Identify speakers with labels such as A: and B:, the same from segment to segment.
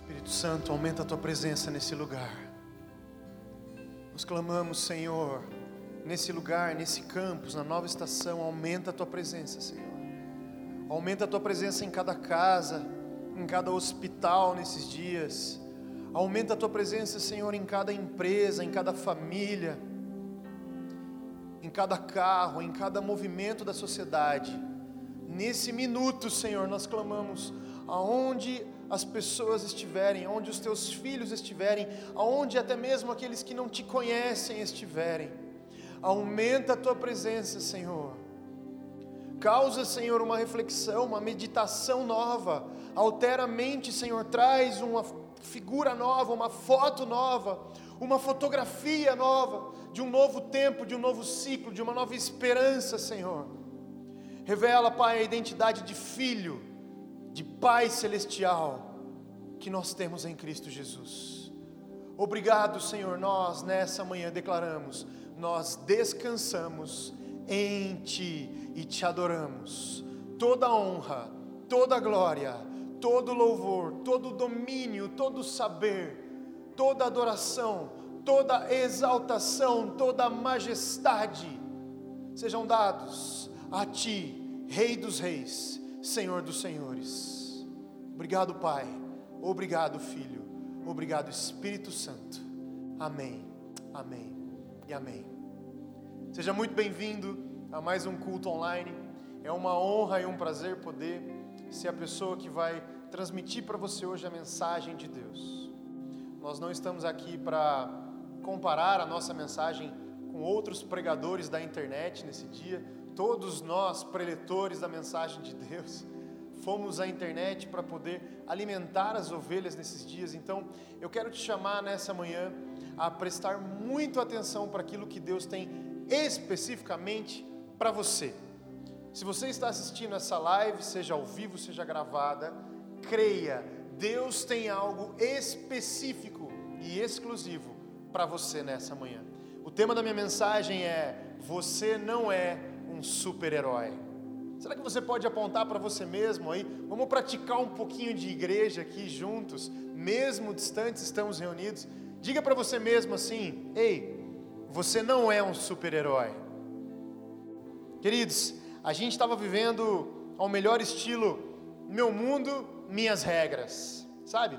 A: Espírito Santo, aumenta a tua presença nesse lugar. Nós clamamos, Senhor, nesse lugar, nesse campus, na nova estação, aumenta a tua presença, Senhor. Aumenta a tua presença em cada casa, em cada hospital nesses dias. Aumenta a tua presença, Senhor, em cada empresa, em cada família, em cada carro, em cada movimento da sociedade. Nesse minuto, Senhor, nós clamamos aonde as pessoas estiverem, aonde os teus filhos estiverem, aonde até mesmo aqueles que não te conhecem estiverem. Aumenta a tua presença, Senhor. Causa, Senhor, uma reflexão, uma meditação nova. Altera a mente, Senhor. Traz uma figura nova, uma foto nova, uma fotografia nova de um novo tempo, de um novo ciclo, de uma nova esperança, Senhor. Revela, Pai, a identidade de filho, de Pai celestial que nós temos em Cristo Jesus. Obrigado, Senhor. Nós nessa manhã declaramos, nós descansamos em Ti e te adoramos. Toda honra, toda glória, todo louvor, todo domínio, todo saber, toda adoração, toda exaltação, toda majestade sejam dados a Ti, Rei dos Reis, Senhor dos Senhores. Obrigado, Pai. Obrigado, Filho. Obrigado, Espírito Santo. Amém. Amém. E amém. Seja muito bem-vindo a mais um culto online. É uma honra e um prazer poder ser a pessoa que vai transmitir para você hoje a mensagem de Deus. Nós não estamos aqui para comparar a nossa mensagem com outros pregadores da internet nesse dia. Todos nós, preletores da mensagem de Deus, fomos à internet para poder alimentar as ovelhas nesses dias. Então, eu quero te chamar nessa manhã a prestar muito atenção para aquilo que Deus tem especificamente para você. Se você está assistindo essa live, seja ao vivo, seja gravada, creia, Deus tem algo específico e exclusivo para você nessa manhã. O tema da minha mensagem é: Você não é um super-herói. Será que você pode apontar para você mesmo aí? Vamos praticar um pouquinho de igreja aqui juntos, mesmo distantes, estamos reunidos. Diga para você mesmo assim: Ei, você não é um super-herói. Queridos, a gente estava vivendo ao melhor estilo, meu mundo, minhas regras, sabe?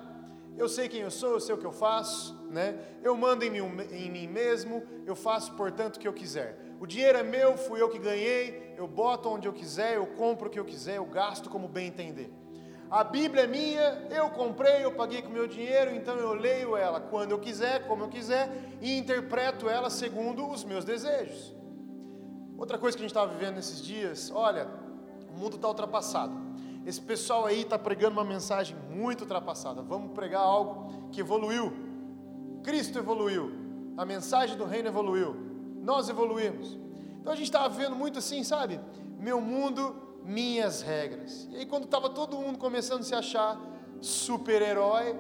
A: Eu sei quem eu sou, eu sei o que eu faço, né? Eu mando em mim, em mim mesmo, eu faço portanto o que eu quiser. O dinheiro é meu, fui eu que ganhei, eu boto onde eu quiser, eu compro o que eu quiser, eu gasto como bem entender. A Bíblia é minha, eu comprei, eu paguei com meu dinheiro, então eu leio ela quando eu quiser, como eu quiser e interpreto ela segundo os meus desejos. Outra coisa que a gente estava vivendo nesses dias, olha, o mundo está ultrapassado. Esse pessoal aí está pregando uma mensagem muito ultrapassada. Vamos pregar algo que evoluiu. Cristo evoluiu, a mensagem do reino evoluiu, nós evoluímos. Então a gente estava vendo muito assim, sabe? Meu mundo, minhas regras. E aí, quando estava todo mundo começando a se achar super-herói,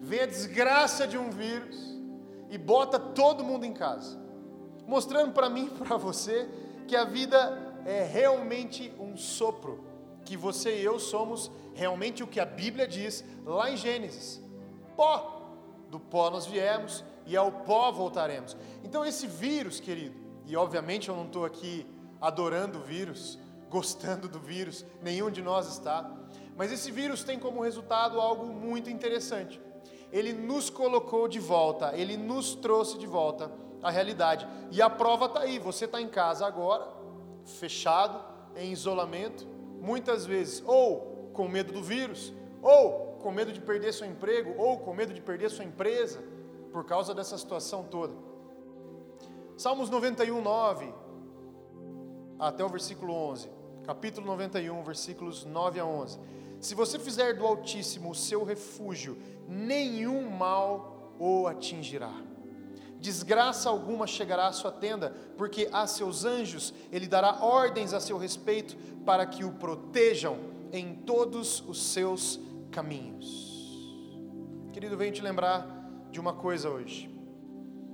A: vem a desgraça de um vírus e bota todo mundo em casa mostrando para mim e para você que a vida é realmente um sopro, que você e eu somos realmente o que a Bíblia diz lá em Gênesis: pó. Do pó nós viemos e ao pó voltaremos. Então, esse vírus, querido, e obviamente eu não estou aqui adorando o vírus, gostando do vírus, nenhum de nós está, mas esse vírus tem como resultado algo muito interessante. Ele nos colocou de volta, ele nos trouxe de volta a realidade. E a prova está aí: você está em casa agora, fechado, em isolamento, muitas vezes, ou com medo do vírus, ou com medo de perder seu emprego, ou com medo de perder sua empresa, por causa dessa situação toda. Salmos 91, 9, até o versículo 11, capítulo 91, versículos 9 a 11. Se você fizer do Altíssimo o seu refúgio, nenhum mal o atingirá desgraça alguma chegará à sua tenda, porque a seus anjos ele dará ordens a seu respeito para que o protejam em todos os seus caminhos. Querido, venho te lembrar de uma coisa hoje.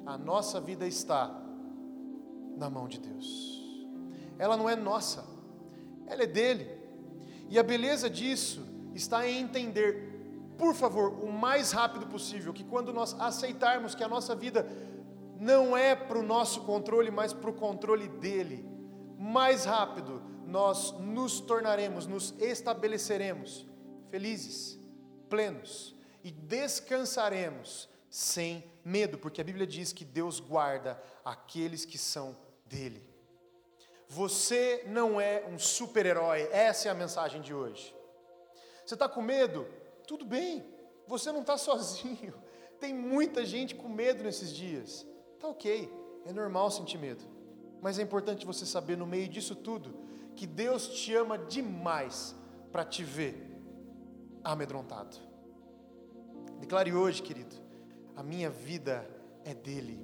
A: A nossa vida está na mão de Deus. Ela não é nossa, ela é dele. E a beleza disso está em entender por favor, o mais rápido possível, que quando nós aceitarmos que a nossa vida não é para o nosso controle, mas para o controle dele, mais rápido nós nos tornaremos, nos estabeleceremos felizes, plenos e descansaremos sem medo, porque a Bíblia diz que Deus guarda aqueles que são dele. Você não é um super-herói, essa é a mensagem de hoje. Você está com medo? Tudo bem, você não está sozinho. Tem muita gente com medo nesses dias. Tá ok, é normal sentir medo. Mas é importante você saber, no meio disso tudo, que Deus te ama demais para te ver amedrontado. Declare hoje, querido, a minha vida é dele.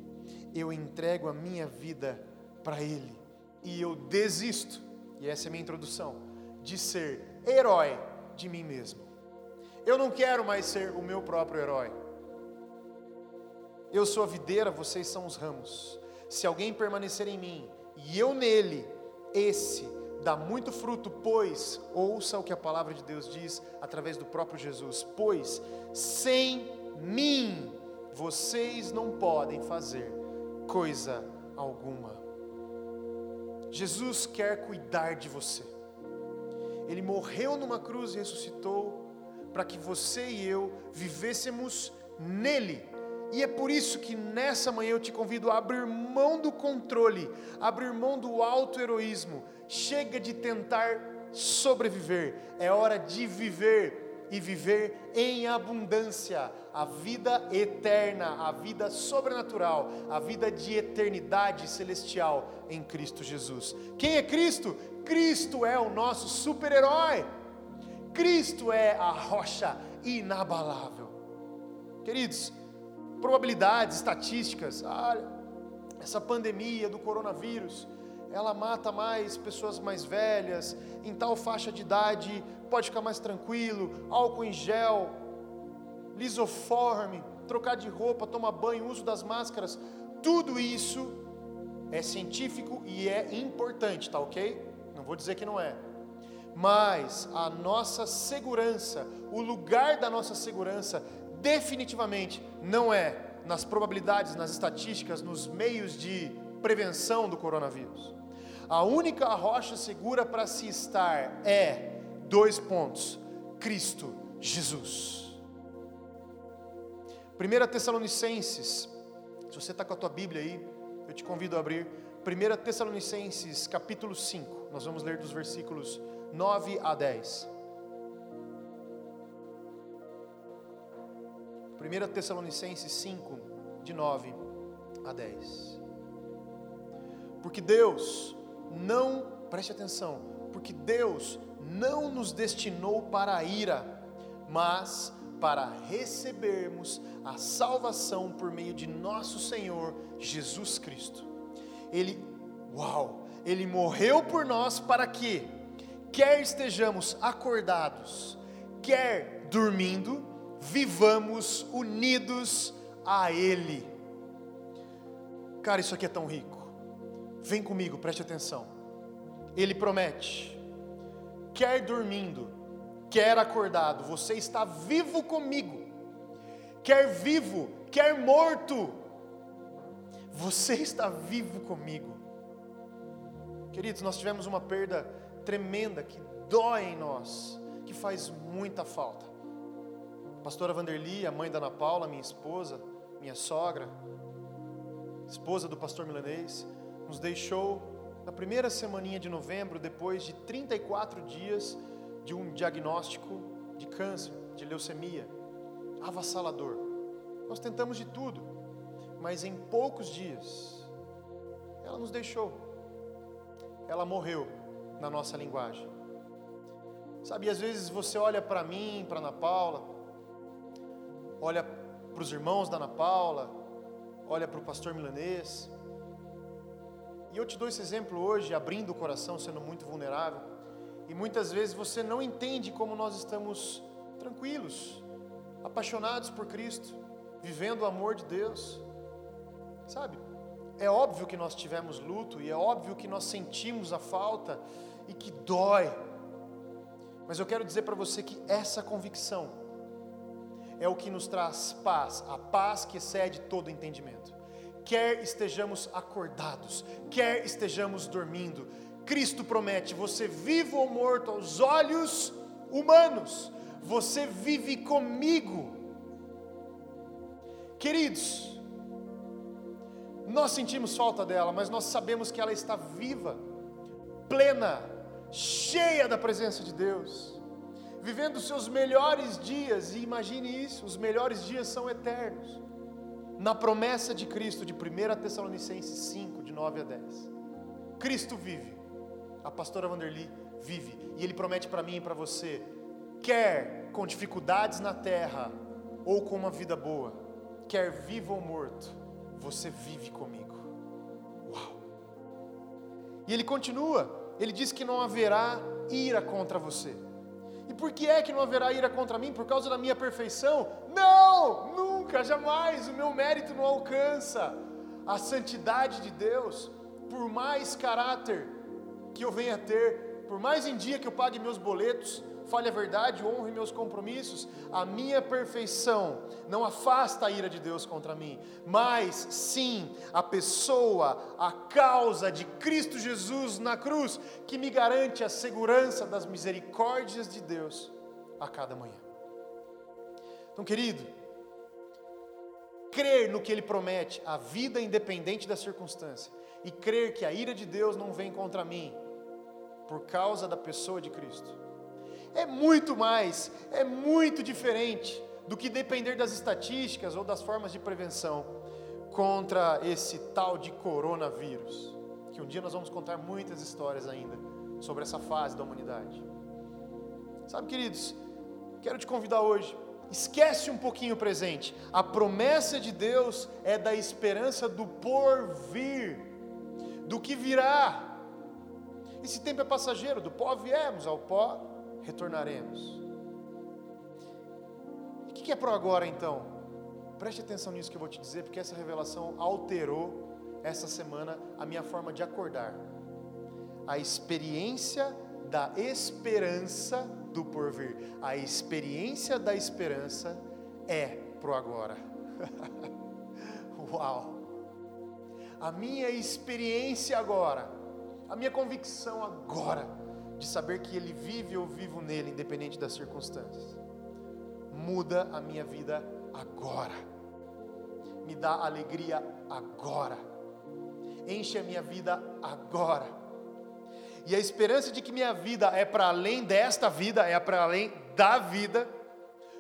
A: Eu entrego a minha vida para ele e eu desisto. E essa é a minha introdução de ser herói de mim mesmo. Eu não quero mais ser o meu próprio herói. Eu sou a videira, vocês são os ramos. Se alguém permanecer em mim e eu nele, esse dá muito fruto, pois, ouça o que a palavra de Deus diz através do próprio Jesus: pois sem mim vocês não podem fazer coisa alguma. Jesus quer cuidar de você. Ele morreu numa cruz e ressuscitou para que você e eu vivêssemos nele. E é por isso que nessa manhã eu te convido a abrir mão do controle, abrir mão do auto-heroísmo. Chega de tentar sobreviver, é hora de viver e viver em abundância a vida eterna, a vida sobrenatural, a vida de eternidade celestial em Cristo Jesus. Quem é Cristo? Cristo é o nosso super-herói. Cristo é a rocha inabalável. Queridos, probabilidades, estatísticas, olha, essa pandemia do coronavírus, ela mata mais pessoas mais velhas, em tal faixa de idade, pode ficar mais tranquilo, álcool em gel, lisoforme, trocar de roupa, tomar banho, uso das máscaras, tudo isso é científico e é importante, tá ok? Não vou dizer que não é. Mas a nossa segurança, o lugar da nossa segurança, definitivamente não é nas probabilidades, nas estatísticas, nos meios de prevenção do coronavírus. A única rocha segura para se estar é dois pontos: Cristo Jesus. 1 Tessalonicenses, se você está com a tua Bíblia aí, eu te convido a abrir. 1 Tessalonicenses, capítulo 5, nós vamos ler dos versículos 9 a 10. 1 Tessalonicenses 5, de 9 a 10. Porque Deus não, preste atenção, porque Deus não nos destinou para a ira, mas para recebermos a salvação por meio de nosso Senhor Jesus Cristo. Ele, uau, ele morreu por nós para que, quer estejamos acordados, quer dormindo, vivamos unidos a Ele. Cara, isso aqui é tão rico. Vem comigo, preste atenção. Ele promete, quer dormindo, quer acordado, você está vivo comigo, quer vivo, quer morto, você está vivo comigo. Queridos, nós tivemos uma perda tremenda que dói em nós, que faz muita falta. Pastora Vanderli, a mãe da Ana Paula, minha esposa, minha sogra, esposa do pastor milanês, nos deixou na primeira semaninha de novembro, depois de 34 dias de um diagnóstico de câncer, de leucemia, avassalador. Nós tentamos de tudo, mas em poucos dias ela nos deixou. Ela morreu na nossa linguagem. Sabe, às vezes você olha para mim, para Ana Paula, olha para os irmãos da Ana Paula, olha para o pastor milanês, e eu te dou esse exemplo hoje, abrindo o coração, sendo muito vulnerável. E muitas vezes você não entende como nós estamos tranquilos, apaixonados por Cristo, vivendo o amor de Deus. Sabe? É óbvio que nós tivemos luto e é óbvio que nós sentimos a falta e que dói. Mas eu quero dizer para você que essa convicção é o que nos traz paz, a paz que excede todo entendimento. Quer estejamos acordados, quer estejamos dormindo, Cristo promete: você vivo ou morto aos olhos humanos, você vive comigo. Queridos, nós sentimos falta dela, mas nós sabemos que ela está viva, plena, cheia da presença de Deus vivendo seus melhores dias, e imagine isso: os melhores dias são eternos, na promessa de Cristo, de 1 Tessalonicenses 5, de 9 a 10. Cristo vive, a pastora Vanderly vive, e Ele promete para mim e para você, quer com dificuldades na terra, ou com uma vida boa, quer vivo ou morto, você vive comigo. Uau! E ele continua, ele diz que não haverá ira contra você. Por que é que não haverá ira contra mim? Por causa da minha perfeição? Não, nunca, jamais. O meu mérito não alcança a santidade de Deus. Por mais caráter que eu venha ter, por mais em dia que eu pague meus boletos, fale a verdade, honre meus compromissos, a minha perfeição não afasta a ira de Deus contra mim, mas sim a pessoa, a causa de Cristo Jesus na cruz, que me garante a segurança das misericórdias de Deus a cada manhã. Então, querido, crer no que Ele promete, a vida independente da circunstância, e crer que a ira de Deus não vem contra mim, por causa da pessoa de Cristo é muito mais, é muito diferente do que depender das estatísticas ou das formas de prevenção contra esse tal de coronavírus. Que um dia nós vamos contar muitas histórias ainda sobre essa fase da humanidade. Sabe, queridos, quero te convidar hoje. Esquece um pouquinho o presente. A promessa de Deus é da esperança do porvir, do que virá. Esse tempo é passageiro, do pó viemos, ao pó retornaremos. O que é para agora então? Preste atenção nisso que eu vou te dizer, porque essa revelação alterou essa semana a minha forma de acordar. A experiência da esperança do porvir. A experiência da esperança é pro agora. Uau! A minha experiência agora, a minha convicção agora de saber que Ele vive ou vivo nele, independente das circunstâncias. Muda a minha vida agora, me dá alegria agora, enche a minha vida agora. E a esperança de que minha vida é para além desta vida, é para além da vida,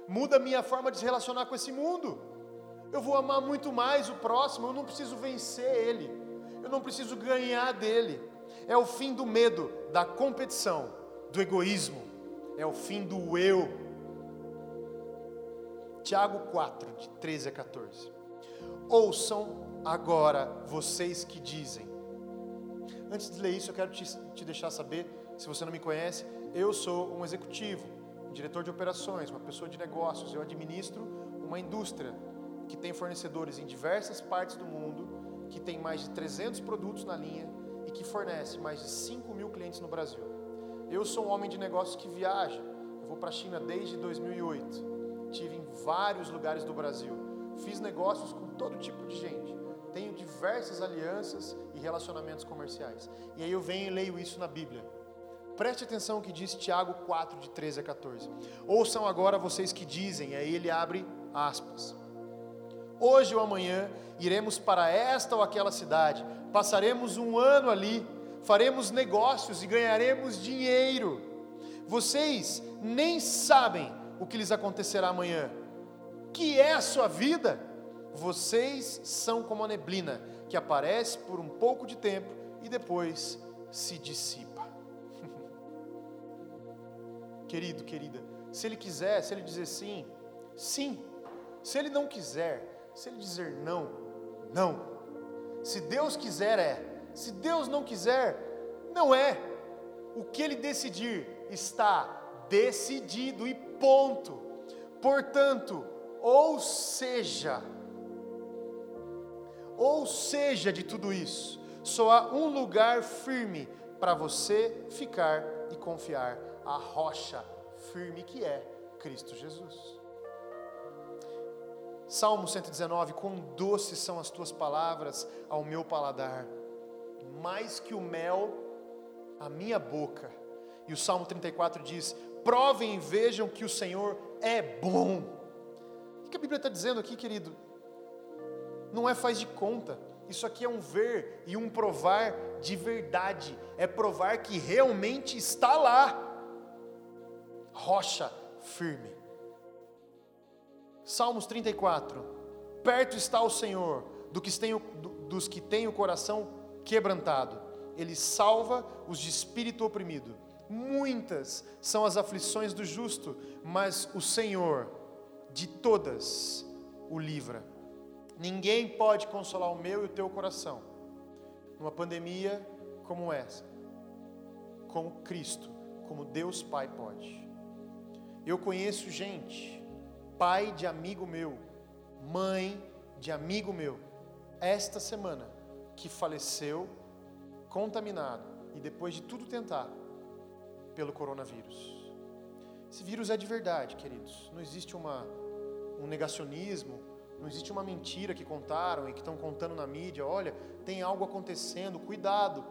A: muda a minha forma de se relacionar com esse mundo. Eu vou amar muito mais o próximo, eu não preciso vencer ele, eu não preciso ganhar dele é o fim do medo, da competição, do egoísmo, é o fim do eu. Tiago 4, de 13 a 14. Ouçam agora vocês que dizem. Antes de ler isso, eu quero te, te deixar saber, se você não me conhece, eu sou um executivo, um diretor de operações, uma pessoa de negócios. Eu administro uma indústria que tem fornecedores em diversas partes do mundo, que tem mais de 300 produtos na linha e que fornece mais de 5 mil clientes no Brasil. Eu sou um homem de negócios que viaja. Eu vou para a China desde 2008. Tive em vários lugares do Brasil. Fiz negócios com todo tipo de gente. Tenho diversas alianças e relacionamentos comerciais. E aí eu venho e leio isso na Bíblia. Preste atenção o que diz Tiago 4, de 13 a 14. Ouçam agora vocês que dizem, aí ele abre aspas. Hoje ou amanhã iremos para esta ou aquela cidade passaremos um ano ali, faremos negócios e ganharemos dinheiro. Vocês nem sabem o que lhes acontecerá amanhã. Que é a sua vida? Vocês são como a neblina que aparece por um pouco de tempo e depois se dissipa. Querido, querida, se ele quiser, se ele dizer sim, sim. Se ele não quiser, se ele dizer não, não. Se Deus quiser, é. Se Deus não quiser, não é. O que Ele decidir está decidido e ponto. Portanto, ou seja, ou seja de tudo isso, só há um lugar firme para você ficar e confiar a rocha firme que é Cristo Jesus. Salmo 119: Quão doces são as tuas palavras ao meu paladar, mais que o mel à minha boca. E o Salmo 34 diz: Provem e vejam que o Senhor é bom. O que a Bíblia está dizendo aqui, querido? Não é faz de conta. Isso aqui é um ver e um provar de verdade. É provar que realmente está lá. Rocha firme. Salmos 34. Perto está o Senhor do que tem, dos que têm o coração quebrantado. Ele salva os de espírito oprimido. Muitas são as aflições do justo, mas o Senhor de todas o livra. Ninguém pode consolar o meu e o teu coração numa pandemia como essa, como Cristo, como Deus Pai pode. Eu conheço gente pai de amigo meu, mãe de amigo meu, esta semana, que faleceu contaminado e depois de tudo tentar pelo coronavírus. Esse vírus é de verdade, queridos. Não existe uma, um negacionismo, não existe uma mentira que contaram e que estão contando na mídia. Olha, tem algo acontecendo, cuidado.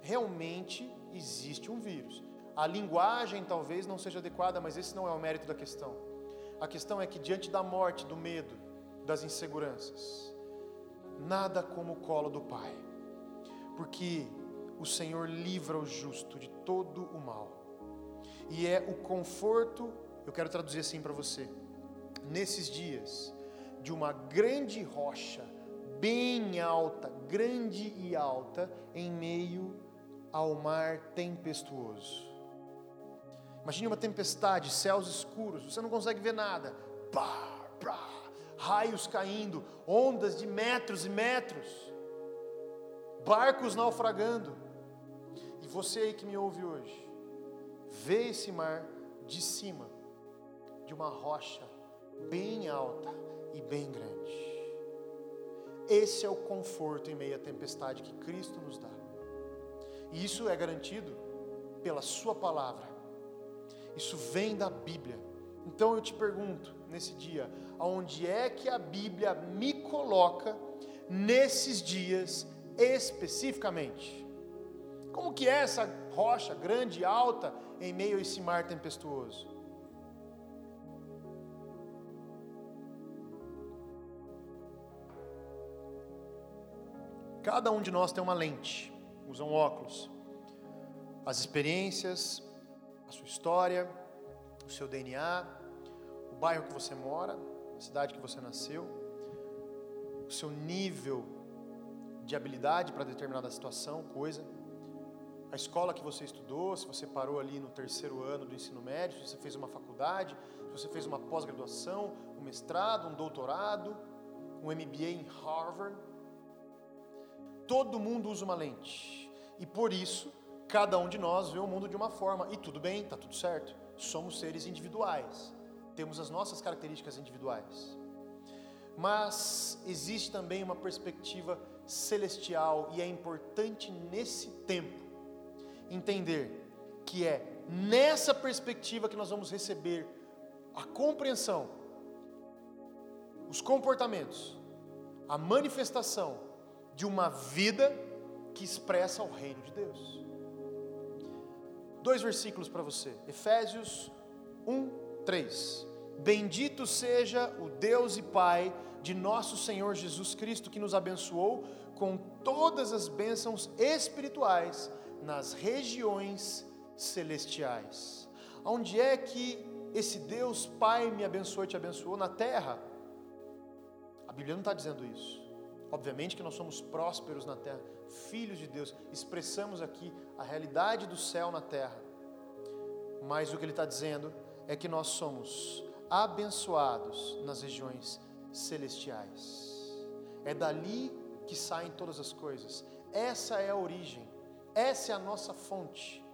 A: Realmente existe um vírus. A linguagem talvez não seja adequada, mas esse não é o mérito da questão. A questão é que diante da morte, do medo, das inseguranças, nada como o colo do Pai, porque o Senhor livra o justo de todo o mal, e é o conforto, eu quero traduzir assim para você, nesses dias, de uma grande rocha, bem alta, grande e alta, em meio ao mar tempestuoso. Imagine uma tempestade, céus escuros, você não consegue ver nada. Pá, pá, raios caindo, ondas de metros e metros, barcos naufragando. E você aí que me ouve hoje, vê esse mar de cima, de uma rocha bem alta e bem grande. Esse é o conforto em meio à tempestade que Cristo nos dá. E isso é garantido pela Sua palavra isso vem da Bíblia. Então eu te pergunto nesse dia, aonde é que a Bíblia me coloca nesses dias especificamente? Como que é essa rocha grande e alta em meio a esse mar tempestuoso? Cada um de nós tem uma lente, usa um óculos. As experiências, sua história, o seu DNA, o bairro que você mora, a cidade que você nasceu, o seu nível de habilidade para determinada situação, coisa, a escola que você estudou, se você parou ali no terceiro ano do ensino médio, se você fez uma faculdade, se você fez uma pós-graduação, um mestrado, um doutorado, um MBA em Harvard. Todo mundo usa uma lente. E por isso, Cada um de nós vê o mundo de uma forma, e tudo bem, está tudo certo. Somos seres individuais, temos as nossas características individuais. Mas existe também uma perspectiva celestial, e é importante nesse tempo entender que é nessa perspectiva que nós vamos receber a compreensão, os comportamentos, a manifestação de uma vida que expressa o reino de Deus dois versículos para você. Efésios 1, 3. Bendito seja o Deus e Pai de nosso Senhor Jesus Cristo, que nos abençoou com todas as bênçãos espirituais nas regiões celestiais. Onde é que esse Deus Pai me abençoou e te abençoou? Na terra. A Bíblia não está dizendo isso. Obviamente que nós somos prósperos na terra, filhos de Deus, expressamos aqui a realidade do céu na terra. Mas o que ele está dizendo é que nós somos abençoados nas regiões celestiais. É dali que saem todas as coisas. Essa é a origem, essa é a nossa fonte.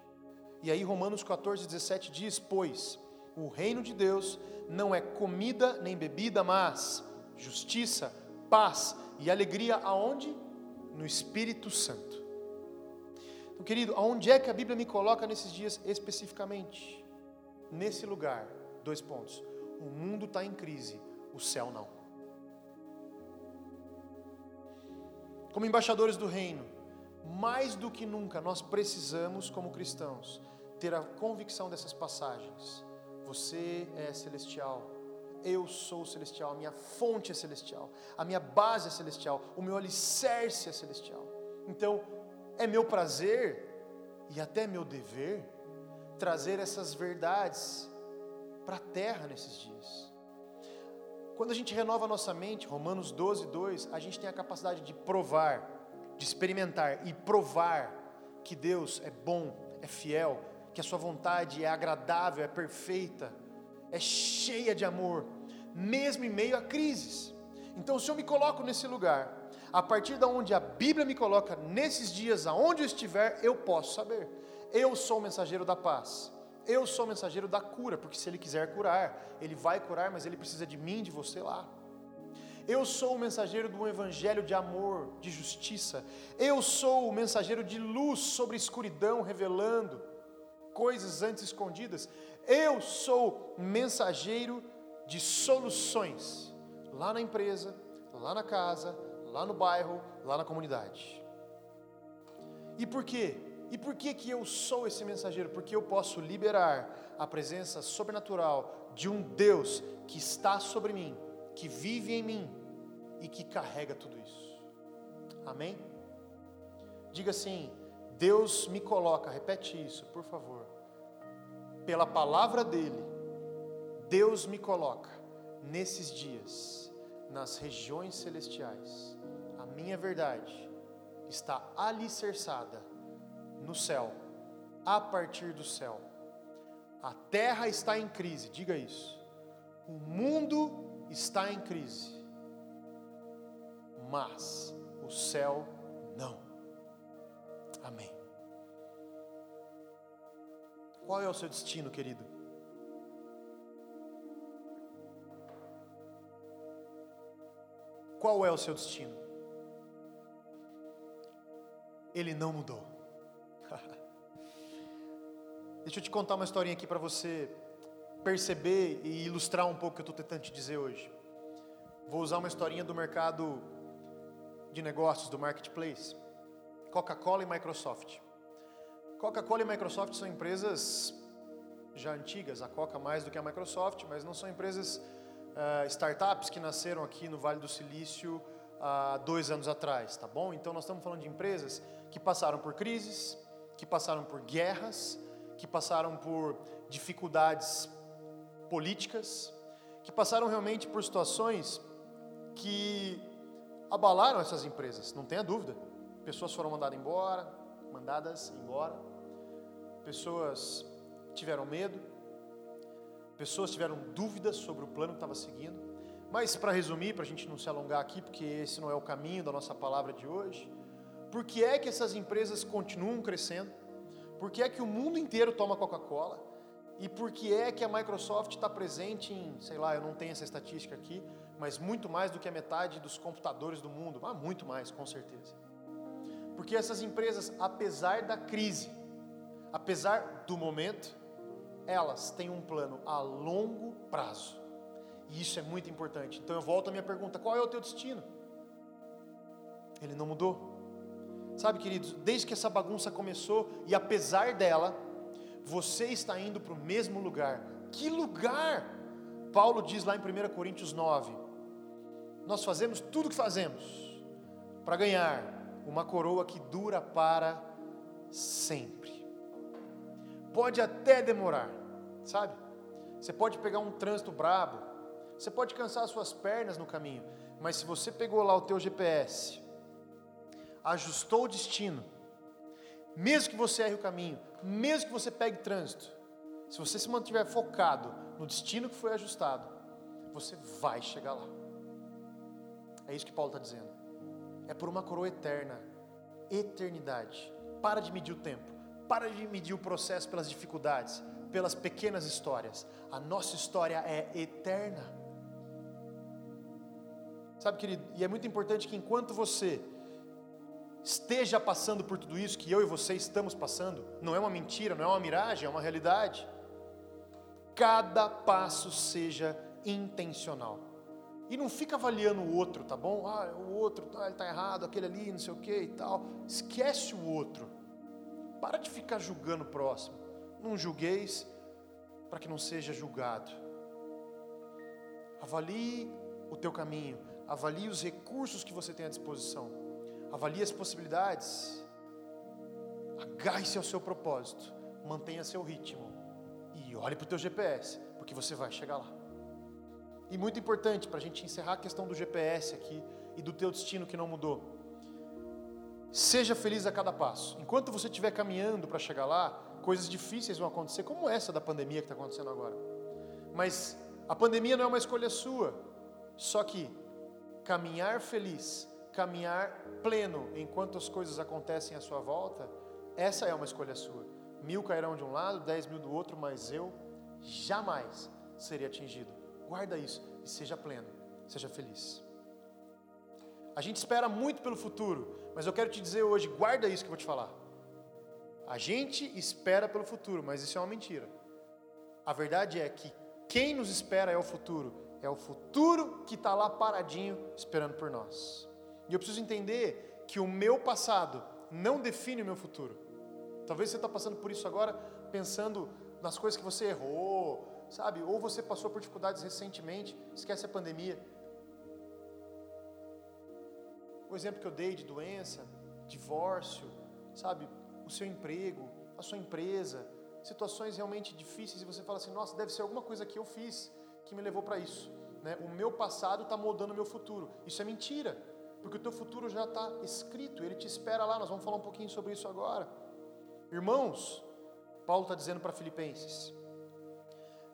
A: E aí, Romanos 14, 17 diz: Pois o reino de Deus não é comida nem bebida, mas justiça, paz e alegria aonde? No Espírito Santo. Então, querido, aonde é que a Bíblia me coloca nesses dias especificamente? Nesse lugar, dois pontos. O mundo está em crise, o céu não. Como embaixadores do reino, mais do que nunca nós precisamos, como cristãos, ter a convicção dessas passagens. Você é celestial eu sou celestial, a minha fonte é celestial, a minha base é celestial, o meu alicerce é celestial. Então, é meu prazer e até meu dever trazer essas verdades para a terra nesses dias. Quando a gente renova a nossa mente, Romanos 12, 2, a gente tem a capacidade de provar, de experimentar e provar que Deus é bom, é fiel, que a sua vontade é agradável, é perfeita, é cheia de amor, mesmo em meio a crises. Então, se eu me coloco nesse lugar, a partir da onde a Bíblia me coloca nesses dias, aonde eu estiver, eu posso saber. Eu sou o mensageiro da paz. Eu sou o mensageiro da cura, porque se ele quiser curar, ele vai curar, mas ele precisa de mim, de você lá. Eu sou o mensageiro do evangelho de amor, de justiça. Eu sou o mensageiro de luz sobre escuridão, revelando coisas antes escondidas. Eu sou mensageiro de soluções lá na empresa, lá na casa, lá no bairro, lá na comunidade. E por quê? E por que, que eu sou esse mensageiro? Porque eu posso liberar a presença sobrenatural de um Deus que está sobre mim, que vive em mim e que carrega tudo isso. Amém? Diga assim: Deus me coloca, repete isso, por favor. Pela palavra dEle, Deus me coloca nesses dias, nas regiões celestiais. A minha verdade está alicerçada no céu, a partir do céu. A terra está em crise, diga isso. O mundo está em crise, mas o céu não. Amém. Qual é o seu destino, querido? Qual é o seu destino? Ele não mudou. Deixa eu te contar uma historinha aqui para você perceber e ilustrar um pouco o que eu estou tentando te dizer hoje. Vou usar uma historinha do mercado de negócios, do marketplace. Coca-Cola e Microsoft. Coca-Cola e Microsoft são empresas já antigas, a Coca mais do que a Microsoft, mas não são empresas uh, startups que nasceram aqui no Vale do Silício há uh, dois anos atrás, tá bom? Então nós estamos falando de empresas que passaram por crises, que passaram por guerras, que passaram por dificuldades políticas, que passaram realmente por situações que abalaram essas empresas, não tenha dúvida. Pessoas foram mandadas embora, mandadas embora. Pessoas tiveram medo, pessoas tiveram dúvidas sobre o plano que estava seguindo. Mas para resumir, para a gente não se alongar aqui, porque esse não é o caminho da nossa palavra de hoje, por que é que essas empresas continuam crescendo? Por que é que o mundo inteiro toma Coca-Cola? E por que é que a Microsoft está presente em, sei lá, eu não tenho essa estatística aqui, mas muito mais do que a metade dos computadores do mundo? Ah, muito mais, com certeza. Porque essas empresas, apesar da crise, apesar do momento, elas têm um plano a longo prazo. E isso é muito importante. Então eu volto à minha pergunta: qual é o teu destino? Ele não mudou. Sabe, queridos, desde que essa bagunça começou e apesar dela, você está indo para o mesmo lugar. Que lugar? Paulo diz lá em 1 Coríntios 9: Nós fazemos tudo o que fazemos para ganhar uma coroa que dura para sempre. Pode até demorar, sabe? Você pode pegar um trânsito brabo, você pode cansar as suas pernas no caminho, mas se você pegou lá o teu GPS, ajustou o destino, mesmo que você erre o caminho, mesmo que você pegue trânsito, se você se mantiver focado no destino que foi ajustado, você vai chegar lá. É isso que Paulo está dizendo. É por uma coroa eterna, eternidade. Para de medir o tempo, para de medir o processo pelas dificuldades, pelas pequenas histórias. A nossa história é eterna. Sabe, querido, e é muito importante que enquanto você esteja passando por tudo isso que eu e você estamos passando, não é uma mentira, não é uma miragem, é uma realidade. Cada passo seja intencional. E não fica avaliando o outro, tá bom? Ah, o outro, tá, ele está errado, aquele ali, não sei o que e tal. Esquece o outro. Para de ficar julgando o próximo. Não julgueis para que não seja julgado. Avalie o teu caminho, avalie os recursos que você tem à disposição, avalie as possibilidades. Agarre-se ao seu propósito, mantenha seu ritmo e olhe para o teu GPS, porque você vai chegar lá. E muito importante para a gente encerrar a questão do GPS aqui e do teu destino que não mudou. Seja feliz a cada passo. Enquanto você estiver caminhando para chegar lá, coisas difíceis vão acontecer, como essa da pandemia que está acontecendo agora. Mas a pandemia não é uma escolha sua. Só que caminhar feliz, caminhar pleno enquanto as coisas acontecem à sua volta, essa é uma escolha sua. Mil cairão de um lado, dez mil do outro, mas eu jamais seria atingido. Guarda isso e seja pleno, seja feliz. A gente espera muito pelo futuro, mas eu quero te dizer hoje, guarda isso que eu vou te falar. A gente espera pelo futuro, mas isso é uma mentira. A verdade é que quem nos espera é o futuro, é o futuro que está lá paradinho esperando por nós. E eu preciso entender que o meu passado não define o meu futuro. Talvez você está passando por isso agora, pensando nas coisas que você errou, sabe? Ou você passou por dificuldades recentemente, esquece a pandemia. O exemplo que eu dei de doença, divórcio, sabe? O seu emprego, a sua empresa, situações realmente difíceis e você fala assim: nossa, deve ser alguma coisa que eu fiz que me levou para isso. Né? O meu passado está moldando o meu futuro. Isso é mentira, porque o teu futuro já está escrito, ele te espera lá. Nós vamos falar um pouquinho sobre isso agora. Irmãos, Paulo está dizendo para Filipenses: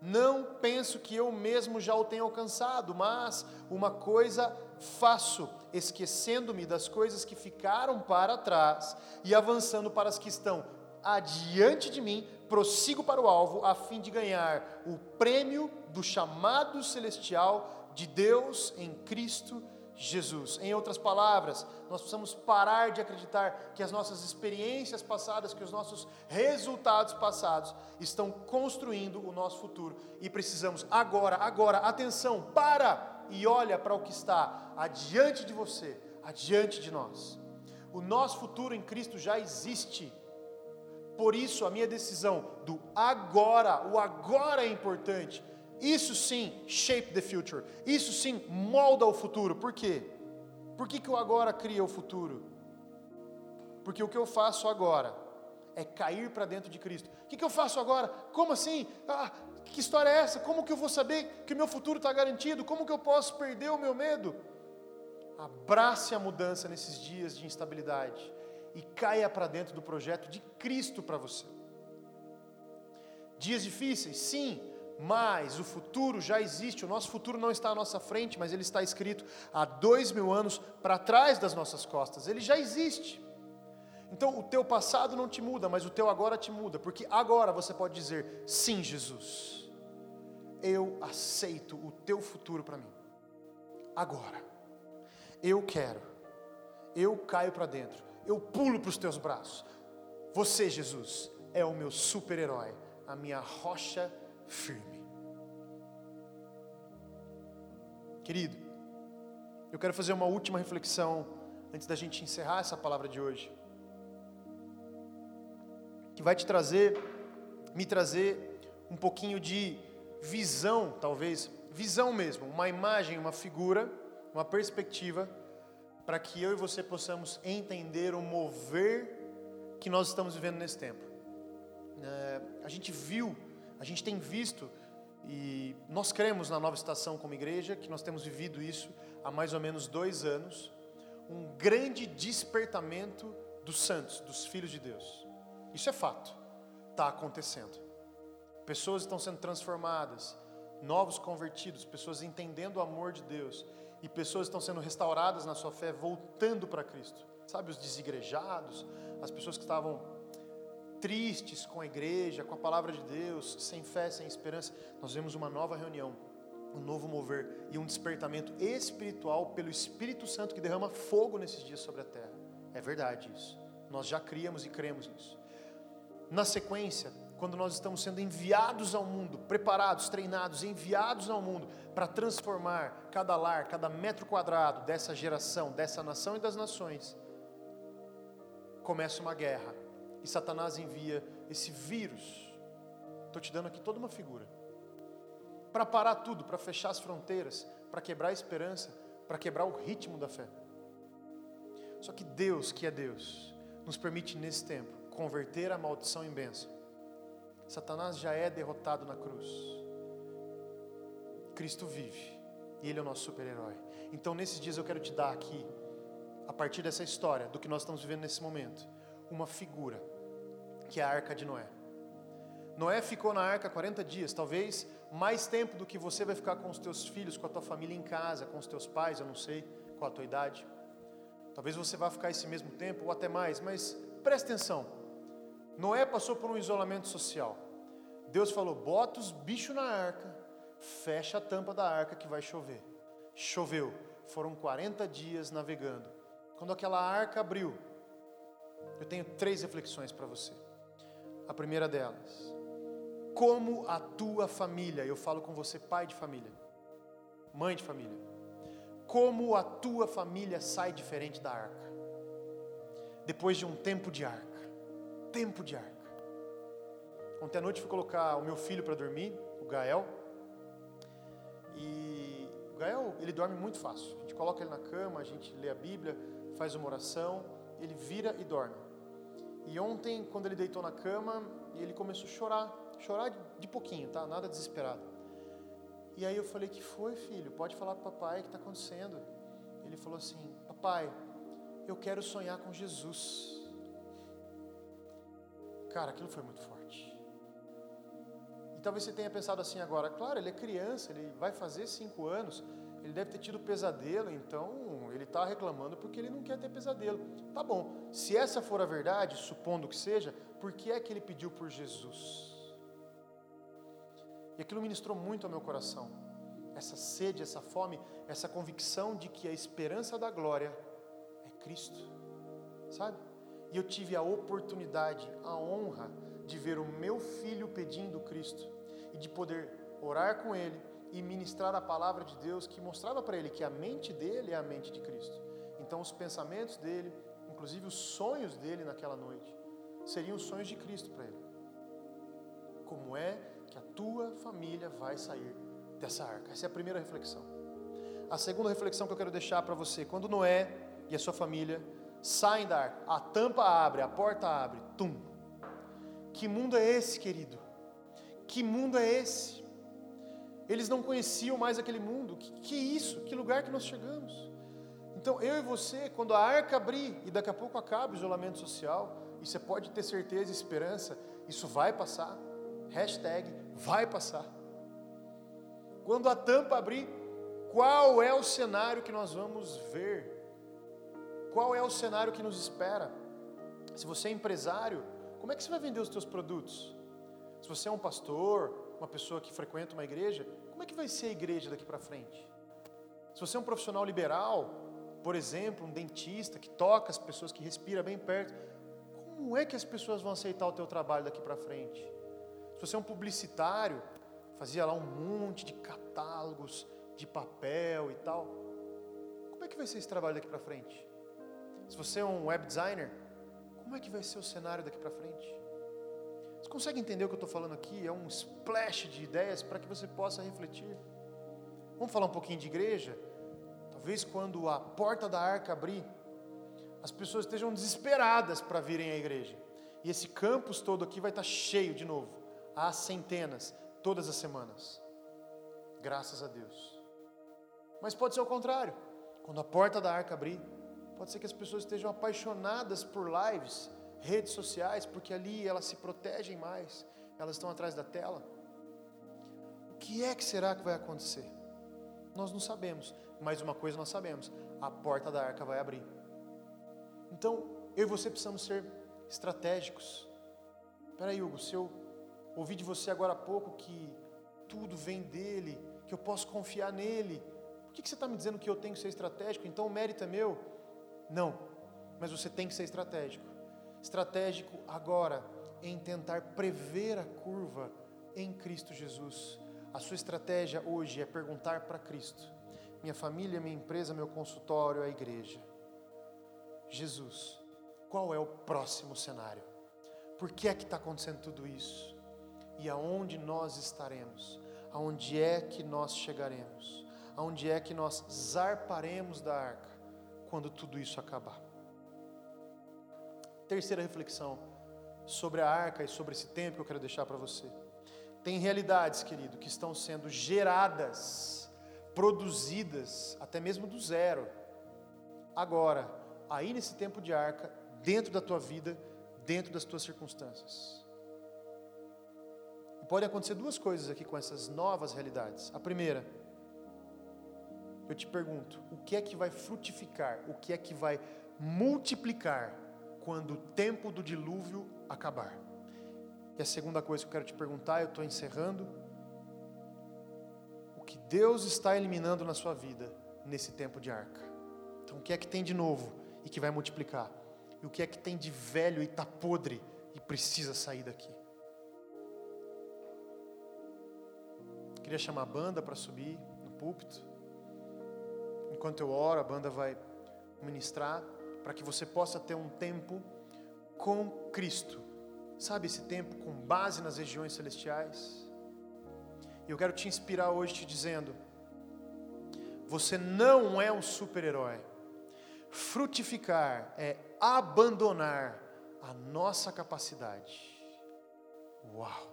A: não penso que eu mesmo já o tenha alcançado, mas uma coisa faço, esquecendo-me das coisas que ficaram para trás e avançando para as que estão adiante de mim, prossigo para o alvo, a fim de ganhar o prêmio do chamado celestial de Deus em Cristo Jesus Jesus. Em outras palavras, nós precisamos parar de acreditar que as nossas experiências passadas, que os nossos resultados passados estão construindo o nosso futuro e precisamos agora, agora, atenção, para e olha para o que está adiante de você, adiante de nós. O nosso futuro em Cristo já existe. Por isso, a minha decisão do agora, o agora é importante isso sim shape the future. Isso sim molda o futuro. Por quê? Por que, que o agora cria o futuro? Porque o que eu faço agora é cair para dentro de Cristo. O que, que eu faço agora? Como assim? Ah, que história é essa? Como que eu vou saber que o meu futuro está garantido? Como que eu posso perder o meu medo? Abrace a mudança nesses dias de instabilidade e caia para dentro do projeto de Cristo para você. Dias difíceis? Sim mas o futuro já existe, o nosso futuro não está à nossa frente, mas ele está escrito há dois mil anos para trás das nossas costas, ele já existe. Então o teu passado não te muda, mas o teu agora te muda, porque agora você pode dizer: sim, Jesus, eu aceito o teu futuro para mim, agora, eu quero, eu caio para dentro, eu pulo para os teus braços. Você, Jesus, é o meu super-herói, a minha rocha firme. Querido, eu quero fazer uma última reflexão antes da gente encerrar essa palavra de hoje. Que vai te trazer, me trazer um pouquinho de visão, talvez, visão mesmo, uma imagem, uma figura, uma perspectiva, para que eu e você possamos entender o mover que nós estamos vivendo nesse tempo. É, a gente viu a gente tem visto, e nós cremos na nova estação como igreja, que nós temos vivido isso há mais ou menos dois anos, um grande despertamento dos santos, dos filhos de Deus. Isso é fato, está acontecendo. Pessoas estão sendo transformadas, novos convertidos, pessoas entendendo o amor de Deus, e pessoas estão sendo restauradas na sua fé, voltando para Cristo. Sabe, os desigrejados, as pessoas que estavam tristes com a igreja, com a palavra de Deus, sem fé, sem esperança, nós vemos uma nova reunião, um novo mover e um despertamento espiritual pelo Espírito Santo que derrama fogo nesses dias sobre a terra. É verdade isso. Nós já criamos e cremos nisso. Na sequência, quando nós estamos sendo enviados ao mundo, preparados, treinados, enviados ao mundo para transformar cada lar, cada metro quadrado dessa geração, dessa nação e das nações, começa uma guerra e Satanás envia esse vírus. Estou te dando aqui toda uma figura para parar tudo, para fechar as fronteiras, para quebrar a esperança, para quebrar o ritmo da fé. Só que Deus, que é Deus, nos permite nesse tempo converter a maldição em bênção. Satanás já é derrotado na cruz. Cristo vive e Ele é o nosso super-herói. Então, nesses dias, eu quero te dar aqui, a partir dessa história, do que nós estamos vivendo nesse momento, uma figura, que a arca de Noé. Noé ficou na arca 40 dias, talvez mais tempo do que você vai ficar com os teus filhos, com a tua família em casa, com os teus pais, eu não sei qual a tua idade. Talvez você vá ficar esse mesmo tempo ou até mais, mas preste atenção. Noé passou por um isolamento social. Deus falou: bota os bichos na arca, fecha a tampa da arca que vai chover. Choveu. Foram 40 dias navegando. Quando aquela arca abriu, eu tenho três reflexões para você. A primeira delas, como a tua família, eu falo com você, pai de família, mãe de família, como a tua família sai diferente da arca, depois de um tempo de arca, tempo de arca. Ontem à noite fui colocar o meu filho para dormir, o Gael, e o Gael, ele dorme muito fácil. A gente coloca ele na cama, a gente lê a Bíblia, faz uma oração, ele vira e dorme. E ontem, quando ele deitou na cama, ele começou a chorar chorar de pouquinho, tá? Nada desesperado. E aí eu falei: Que foi, filho? Pode falar para o papai o que está acontecendo. Ele falou assim: Papai, eu quero sonhar com Jesus. Cara, aquilo foi muito forte. E talvez você tenha pensado assim agora: claro, ele é criança, ele vai fazer cinco anos, ele deve ter tido pesadelo, então ele está reclamando porque ele não quer ter pesadelo. Tá bom, se essa for a verdade, supondo que seja, por que é que ele pediu por Jesus? E aquilo ministrou muito ao meu coração. Essa sede, essa fome, essa convicção de que a esperança da glória é Cristo. Sabe? E eu tive a oportunidade, a honra de ver o meu filho pedindo Cristo e de poder orar com ele e ministrar a palavra de Deus que mostrava para ele que a mente dele é a mente de Cristo. Então os pensamentos dele, inclusive os sonhos dele naquela noite, seriam os sonhos de Cristo para ele. Como é que a tua família vai sair dessa arca. Essa é a primeira reflexão. A segunda reflexão que eu quero deixar para você, quando Noé e a sua família saem da arca, a tampa abre, a porta abre, tum. Que mundo é esse, querido? Que mundo é esse? Eles não conheciam mais aquele mundo. Que, que isso? Que lugar que nós chegamos? Então, eu e você, quando a arca abrir e daqui a pouco acaba o isolamento social, e você pode ter certeza e esperança, isso vai passar. Hashtag vai passar. Quando a tampa abrir, qual é o cenário que nós vamos ver? Qual é o cenário que nos espera? Se você é empresário, como é que você vai vender os seus produtos? Se você é um pastor, uma pessoa que frequenta uma igreja, como é que vai ser a igreja daqui para frente? Se você é um profissional liberal, por exemplo, um dentista que toca as pessoas, que respira bem perto, como é que as pessoas vão aceitar o teu trabalho daqui para frente? Se você é um publicitário, fazia lá um monte de catálogos de papel e tal. Como é que vai ser esse trabalho daqui para frente? Se você é um web designer, como é que vai ser o cenário daqui para frente? Você consegue entender o que eu estou falando aqui? É um splash de ideias para que você possa refletir. Vamos falar um pouquinho de igreja? Talvez quando a porta da arca abrir, as pessoas estejam desesperadas para virem à igreja. E esse campus todo aqui vai estar cheio de novo há centenas, todas as semanas. Graças a Deus. Mas pode ser o contrário. Quando a porta da arca abrir, pode ser que as pessoas estejam apaixonadas por lives, redes sociais, porque ali elas se protegem mais, elas estão atrás da tela. O que é que será que vai acontecer? Nós não sabemos, mas uma coisa nós sabemos: a porta da arca vai abrir. Então, eu e você precisamos ser estratégicos. Espera Hugo, se eu Ouvi de você agora há pouco que tudo vem dele, que eu posso confiar nele. Por que você está me dizendo que eu tenho que ser estratégico? Então o mérito é meu? Não, mas você tem que ser estratégico. Estratégico agora, em tentar prever a curva em Cristo Jesus. A sua estratégia hoje é perguntar para Cristo: minha família, minha empresa, meu consultório, a igreja. Jesus, qual é o próximo cenário? Por que é que está acontecendo tudo isso? E aonde nós estaremos? Aonde é que nós chegaremos? Aonde é que nós zarparemos da arca quando tudo isso acabar? Terceira reflexão sobre a arca e sobre esse tempo que eu quero deixar para você. Tem realidades, querido, que estão sendo geradas, produzidas, até mesmo do zero. Agora, aí nesse tempo de arca, dentro da tua vida, dentro das tuas circunstâncias. E podem acontecer duas coisas aqui com essas novas realidades. A primeira, eu te pergunto, o que é que vai frutificar, o que é que vai multiplicar quando o tempo do dilúvio acabar? E a segunda coisa que eu quero te perguntar, eu estou encerrando. O que Deus está eliminando na sua vida nesse tempo de arca? Então, o que é que tem de novo e que vai multiplicar? E o que é que tem de velho e está podre e precisa sair daqui? Queria chamar a banda para subir no púlpito. Enquanto eu oro, a banda vai ministrar para que você possa ter um tempo com Cristo Sabe esse tempo com base nas regiões celestiais? E eu quero te inspirar hoje te dizendo: você não é um super-herói. Frutificar é abandonar a nossa capacidade. Uau!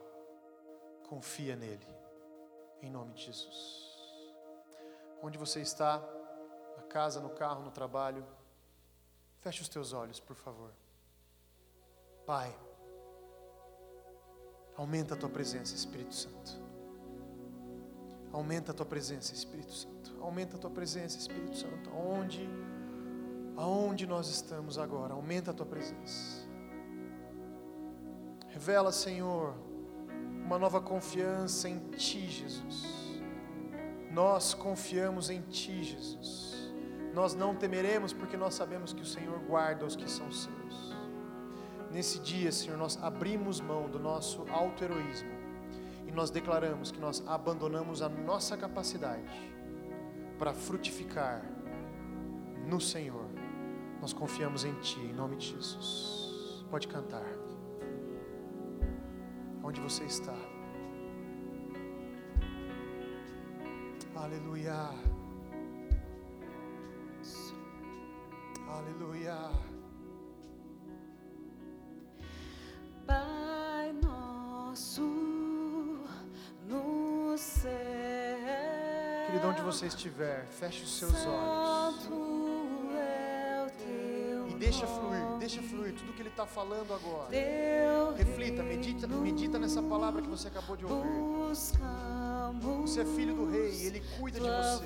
A: Confia nele, em nome de Jesus. Onde você está, na casa, no carro, no trabalho, feche os teus olhos, por favor. Pai. Aumenta a tua presença, Espírito Santo. Aumenta a tua presença, Espírito Santo. Aumenta a tua presença, Espírito Santo. Aonde, aonde nós estamos agora, aumenta a tua presença. Revela, Senhor, uma nova confiança em Ti, Jesus. Nós confiamos em Ti, Jesus. Nós não temeremos porque nós sabemos que o Senhor guarda os que são seus. Nesse dia, Senhor, nós abrimos mão do nosso auto-heroísmo e nós declaramos que nós abandonamos a nossa capacidade para frutificar no Senhor. Nós confiamos em Ti, em nome de Jesus. Pode cantar. Onde você está? Aleluia. Aleluia. onde você estiver, feche os seus olhos. E deixa fluir, deixa fluir tudo que Ele está falando agora. Reflita, medita, medita nessa palavra que você acabou de ouvir. Você é filho do Rei, Ele cuida de você.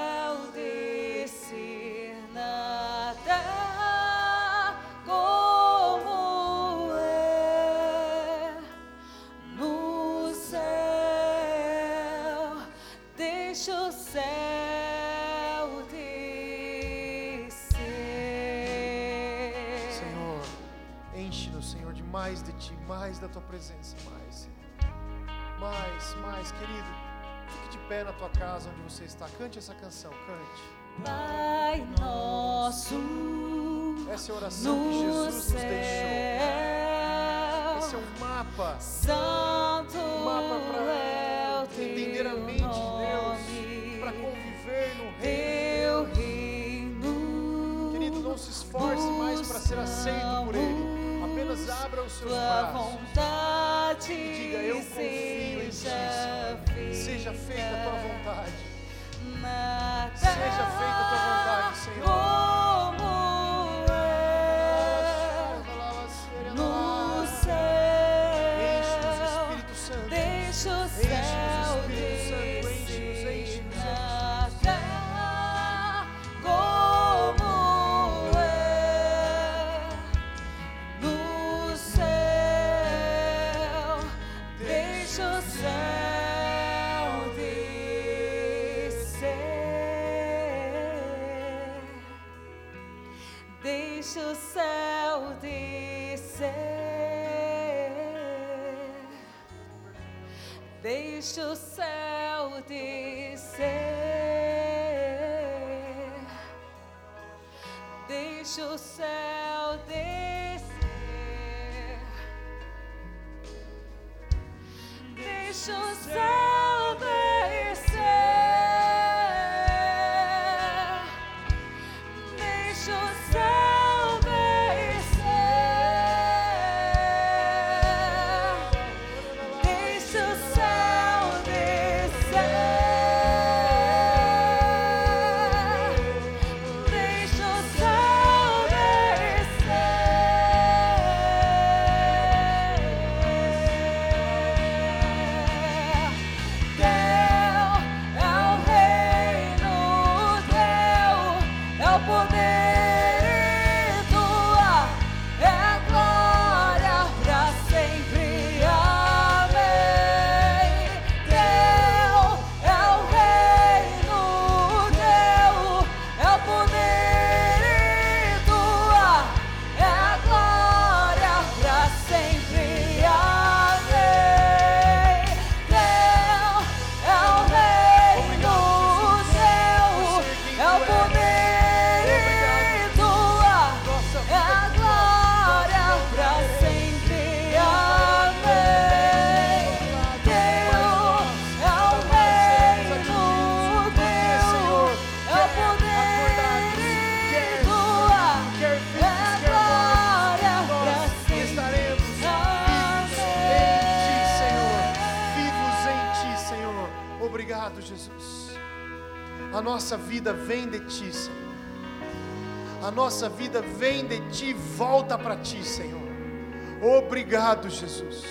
A: Nada mais da tua presença, mais. Mais, mais, querido. Fique de pé na tua casa onde você está. Cante essa canção, cante.
B: Pai nosso.
A: Essa é a oração que Jesus nos deixou. Esse é um mapa.
B: Santo
A: um mapa para entender a mente de Deus, para conviver no reino.
B: reino.
A: Querido, não se esforce mais para ser aceito por Ele apenas abra os seus braços e diga: Eu confio em Ti, Senhor. Seja feita a tua vontade. Seja feita a tua vontade, Senhor.
B: Deixa o céu descer. Deixa o céu descer. Deixa o céu
A: vida vem de Ti, Senhor. A nossa vida vem de Ti volta para Ti, Senhor. Obrigado, Jesus.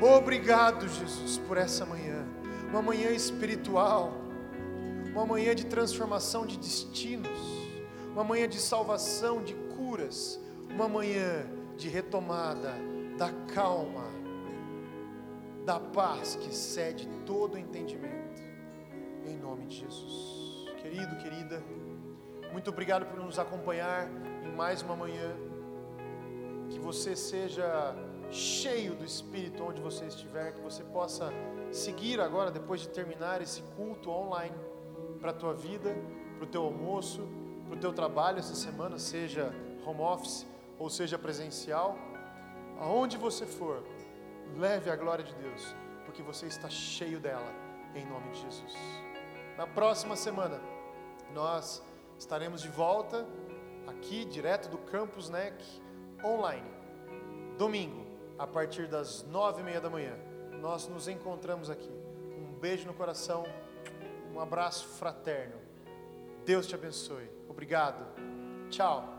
A: Obrigado, Jesus, por essa manhã. Uma manhã espiritual. Uma manhã de transformação de destinos. Uma manhã de salvação, de curas. Uma manhã de retomada da calma, da paz que excede todo entendimento. Em nome de Jesus. Querido, querida, muito obrigado por nos acompanhar em mais uma manhã. Que você seja cheio do Espírito onde você estiver, que você possa seguir agora, depois de terminar esse culto online, para a tua vida, para o teu almoço, para o teu trabalho essa semana, seja home office ou seja presencial, aonde você for, leve a glória de Deus, porque você está cheio dela, em nome de Jesus. Na próxima semana, nós estaremos de volta aqui, direto do Campus NEC, online. Domingo, a partir das nove e meia da manhã, nós nos encontramos aqui. Um beijo no coração, um abraço fraterno. Deus te abençoe. Obrigado. Tchau.